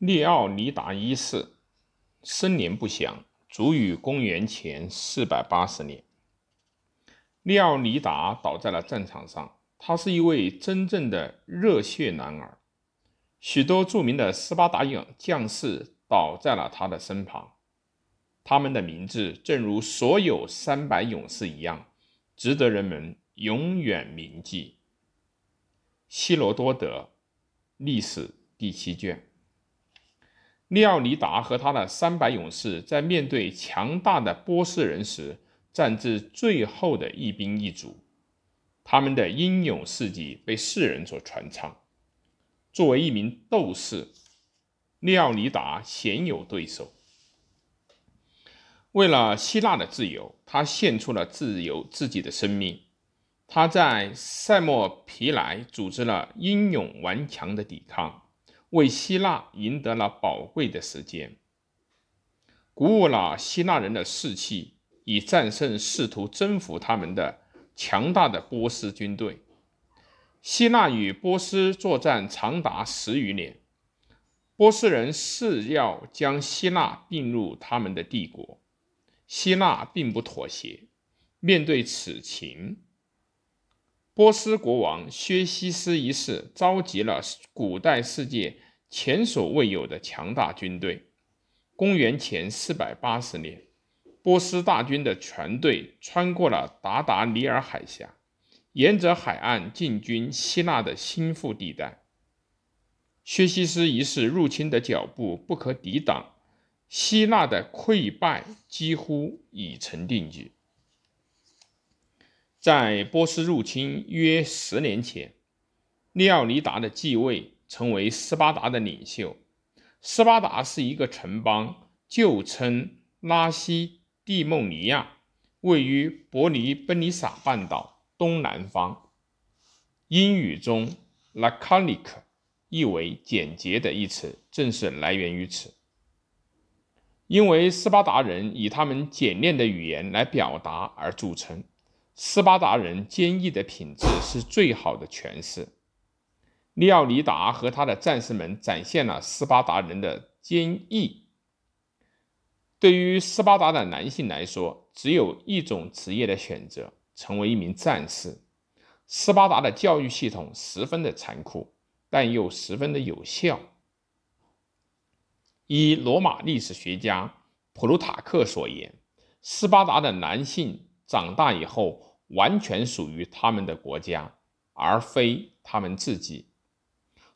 列奥尼达一世生年不详，卒于公元前四百八十年。列奥尼达倒在了战场上，他是一位真正的热血男儿。许多著名的斯巴达勇将士倒在了他的身旁，他们的名字正如所有三百勇士一样，值得人们永远铭记。希罗多德，历史第七卷。利奥尼达和他的三百勇士在面对强大的波斯人时，战至最后的一兵一卒。他们的英勇事迹被世人所传唱。作为一名斗士，利奥尼达鲜有对手。为了希腊的自由，他献出了自由自己的生命。他在塞莫皮莱组织了英勇顽强的抵抗。为希腊赢得了宝贵的时间，鼓舞了希腊人的士气，以战胜试图征服他们的强大的波斯军队。希腊与波斯作战长达十余年，波斯人誓要将希腊并入他们的帝国，希腊并不妥协。面对此情，波斯国王薛西斯一世召集了古代世界前所未有的强大军队。公元前四百八十年，波斯大军的全队穿过了达达尼尔海峡，沿着海岸进军希腊的心腹地带。薛西斯一世入侵的脚步不可抵挡，希腊的溃败几乎已成定局。在波斯入侵约十年前，利奥尼达的继位，成为斯巴达的领袖。斯巴达是一个城邦，旧称拉西蒂孟尼亚，位于伯尼奔尼撒半岛东南方。英语中 “laconic” 意为简洁的一词，正是来源于此。因为斯巴达人以他们简练的语言来表达而著称。斯巴达人坚毅的品质是最好的诠释。利奥尼达和他的战士们展现了斯巴达人的坚毅。对于斯巴达的男性来说，只有一种职业的选择：成为一名战士。斯巴达的教育系统十分的残酷，但又十分的有效。依罗马历史学家普鲁塔克所言，斯巴达的男性长大以后。完全属于他们的国家，而非他们自己。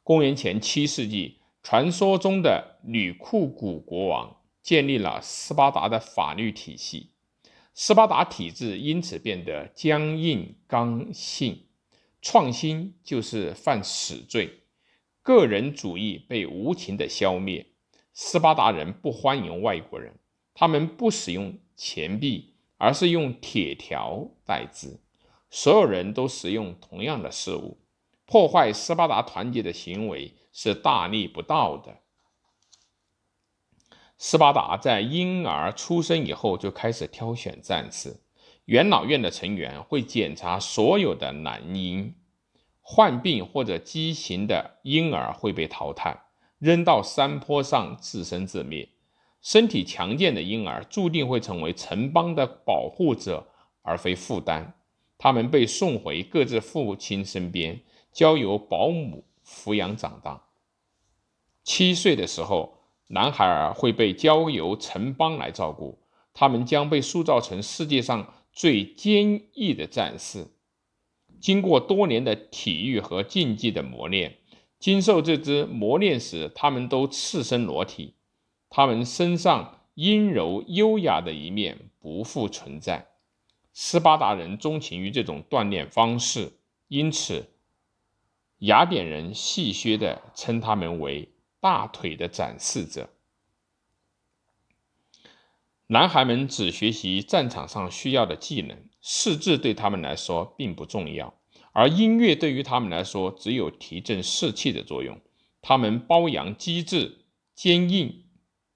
公元前七世纪，传说中的吕库古国王建立了斯巴达的法律体系，斯巴达体制因此变得僵硬刚性。创新就是犯死罪，个人主义被无情的消灭。斯巴达人不欢迎外国人，他们不使用钱币。而是用铁条代之，所有人都使用同样的事物，破坏斯巴达团结的行为是大逆不道的。斯巴达在婴儿出生以后就开始挑选战士，元老院的成员会检查所有的男婴，患病或者畸形的婴儿会被淘汰，扔到山坡上自生自灭。身体强健的婴儿注定会成为城邦的保护者，而非负担。他们被送回各自父亲身边，交由保姆抚养长大。七岁的时候，男孩儿会被交由城邦来照顾。他们将被塑造成世界上最坚毅的战士。经过多年的体育和竞技的磨练，经受这支磨练时，他们都赤身裸体。他们身上阴柔优雅的一面不复存在。斯巴达人钟情于这种锻炼方式，因此雅典人戏谑地称他们为“大腿的展示者”。男孩们只学习战场上需要的技能，识字对他们来说并不重要，而音乐对于他们来说只有提振士气的作用。他们褒扬机智、坚硬。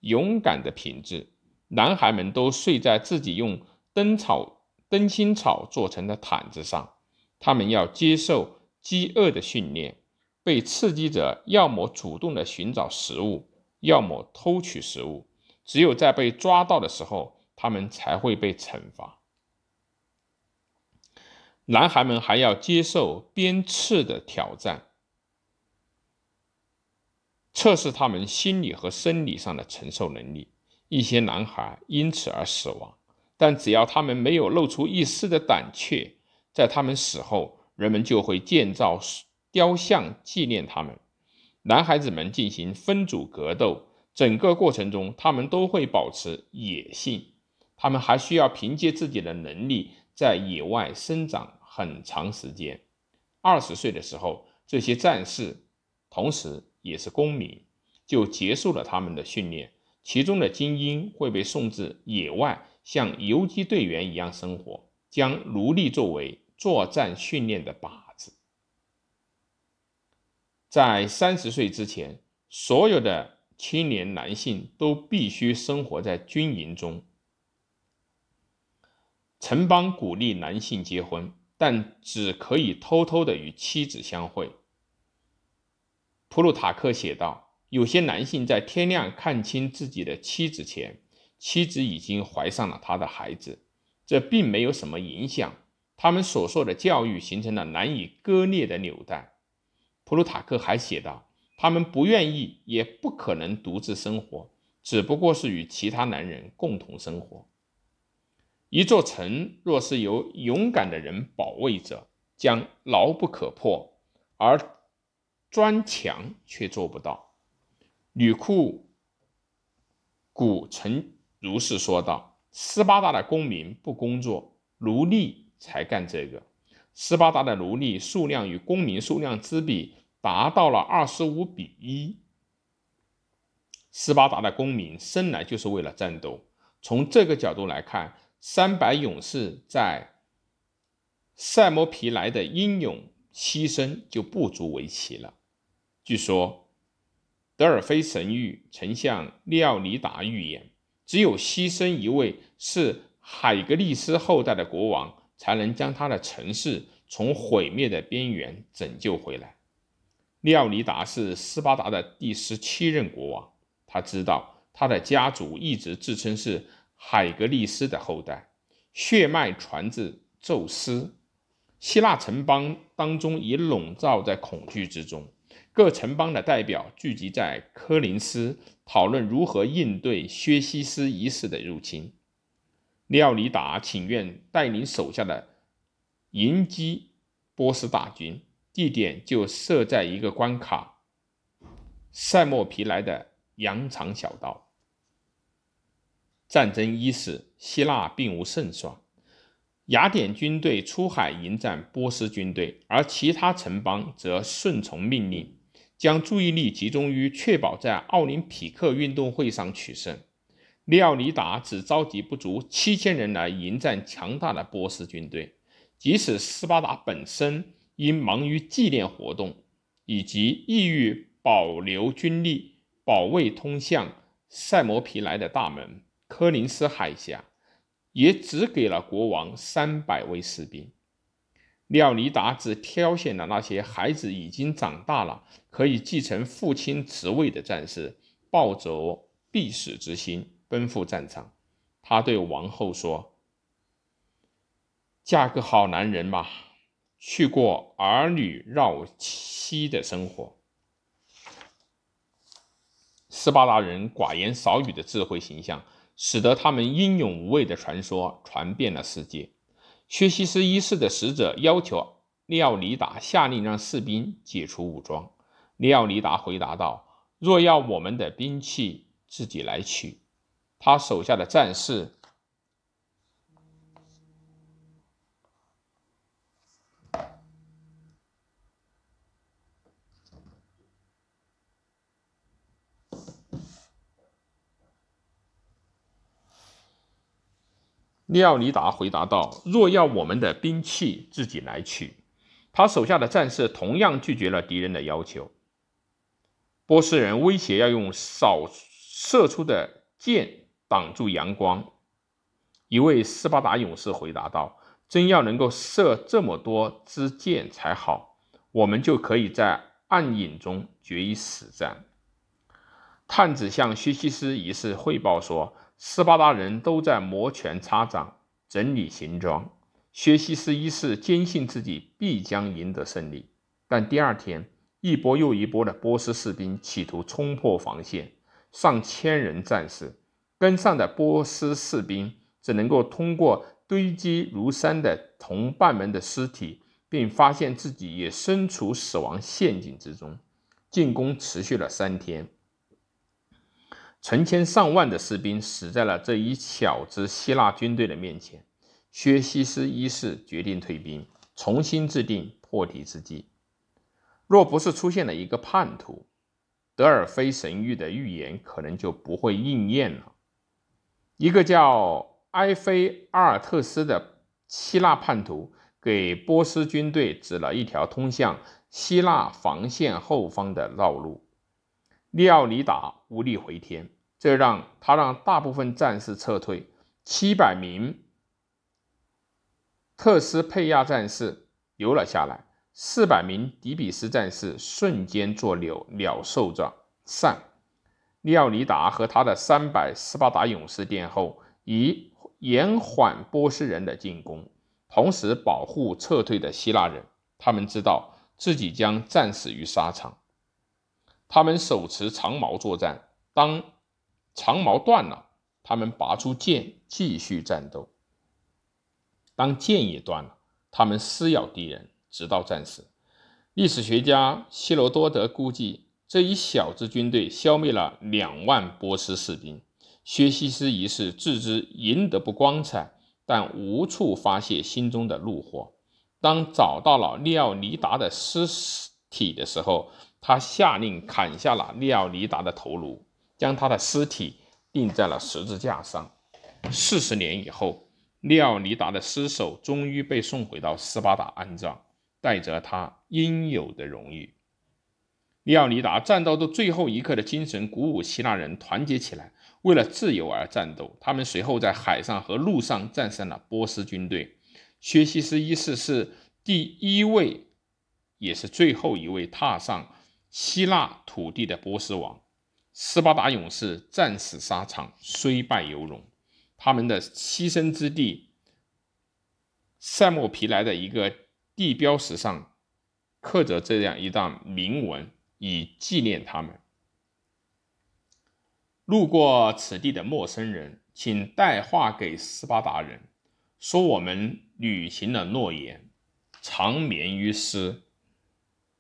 勇敢的品质，男孩们都睡在自己用灯草、灯芯草做成的毯子上。他们要接受饥饿的训练，被刺激者，要么主动的寻找食物，要么偷取食物。只有在被抓到的时候，他们才会被惩罚。男孩们还要接受鞭笞的挑战，测试他们心理和生理上的承受能力。一些男孩因此而死亡，但只要他们没有露出一丝的胆怯，在他们死后，人们就会建造雕像纪念他们。男孩子们进行分组格斗。整个过程中，他们都会保持野性，他们还需要凭借自己的能力在野外生长很长时间。二十岁的时候，这些战士，同时也是公民，就结束了他们的训练。其中的精英会被送至野外，像游击队员一样生活，将奴隶作为作战训练的靶子。在三十岁之前，所有的。青年男性都必须生活在军营中。城邦鼓励男性结婚，但只可以偷偷的与妻子相会。普鲁塔克写道：“有些男性在天亮看清自己的妻子前，妻子已经怀上了他的孩子。这并没有什么影响，他们所受的教育形成了难以割裂的纽带。”普鲁塔克还写道。他们不愿意，也不可能独自生活，只不过是与其他男人共同生活。一座城若是由勇敢的人保卫着，将牢不可破，而砖墙却做不到。吕库古曾如是说道：“斯巴达的公民不工作，奴隶才干这个。斯巴达的奴隶数量与公民数量之比。”达到了二十五比一。斯巴达的公民生来就是为了战斗。从这个角度来看，三百勇士在塞摩皮莱的英勇牺牲就不足为奇了。据说，德尔菲神谕曾向利奥尼达预言，只有牺牲一位是海格力斯后代的国王，才能将他的城市从毁灭的边缘拯救回来。利奥尼达是斯巴达的第十七任国王，他知道他的家族一直自称是海格力斯的后代，血脉传自宙斯。希腊城邦当中已笼罩在恐惧之中，各城邦的代表聚集在科林斯，讨论如何应对薛西斯一世的入侵。廖尼达请愿带领手下的迎击波斯大军。地点就设在一个关卡——塞莫皮莱的羊肠小道。战争伊始，希腊并无胜算。雅典军队出海迎战波斯军队，而其他城邦则顺从命令，将注意力集中于确保在奥林匹克运动会上取胜。利奥尼达只召集不足七千人来迎战强大的波斯军队，即使斯巴达本身。因忙于纪念活动，以及意欲保留军力保卫通向塞摩皮莱的大门科林斯海峡，也只给了国王三百位士兵。利奥尼达只挑选了那些孩子已经长大了，可以继承父亲职位的战士，抱着必死之心奔赴战场。他对王后说：“嫁个好男人吧。”去过儿女绕膝的生活。斯巴达人寡言少语的智慧形象，使得他们英勇无畏的传说传遍了世界。薛西斯一世的使者要求利奥尼达下令让士兵解除武装。利奥尼达回答道：“若要我们的兵器，自己来取。”他手下的战士。利奥尼达回答道：“若要我们的兵器，自己来取。”他手下的战士同样拒绝了敌人的要求。波斯人威胁要用少射出的箭挡住阳光。一位斯巴达勇士回答道：“真要能够射这么多支箭才好，我们就可以在暗影中决一死战。”探子向薛西斯一世汇报说，斯巴达人都在摩拳擦掌，整理行装。薛西斯一世坚信自己必将赢得胜利，但第二天，一波又一波的波斯士兵企图冲破防线，上千人战士跟上的波斯士兵只能够通过堆积如山的同伴们的尸体。并发现自己也身处死亡陷阱之中。进攻持续了三天，成千上万的士兵死在了这一小支希腊军队的面前。薛西斯一世决定退兵，重新制定破敌之计。若不是出现了一个叛徒，德尔菲神谕的预言可能就不会应验了。一个叫埃菲阿尔特斯的希腊叛徒。给波斯军队指了一条通向希腊防线后方的道路，利奥尼达无力回天，这让他让大部分战士撤退，七百名特斯佩亚战士留了下来，四百名底比斯战士瞬间做鸟鸟兽状散。利奥尼达和他的三百斯巴达勇士殿后，以延缓波斯人的进攻。同时保护撤退的希腊人，他们知道自己将战死于沙场。他们手持长矛作战，当长矛断了，他们拔出剑继续战斗；当剑也断了，他们撕咬敌人，直到战死。历史学家希罗多德估计，这一小支军队消灭了两万波斯士兵。薛西斯一世自知赢得不光彩。但无处发泄心中的怒火。当找到了利奥尼达的尸体的时候，他下令砍下了利奥尼达的头颅，将他的尸体钉在了十字架上。四十年以后，利奥尼达的尸首终于被送回到斯巴达安葬，带着他应有的荣誉。利奥尼达战斗的最后一刻的精神鼓舞希腊人团结起来。为了自由而战斗，他们随后在海上和陆上战胜了波斯军队。薛西斯一世是第一位，也是最后一位踏上希腊土地的波斯王。斯巴达勇士战死沙场，虽败犹荣。他们的栖身之地塞莫皮莱的一个地标石上刻着这样一段铭文，以纪念他们。路过此地的陌生人，请带话给斯巴达人，说我们履行了诺言，长眠于斯。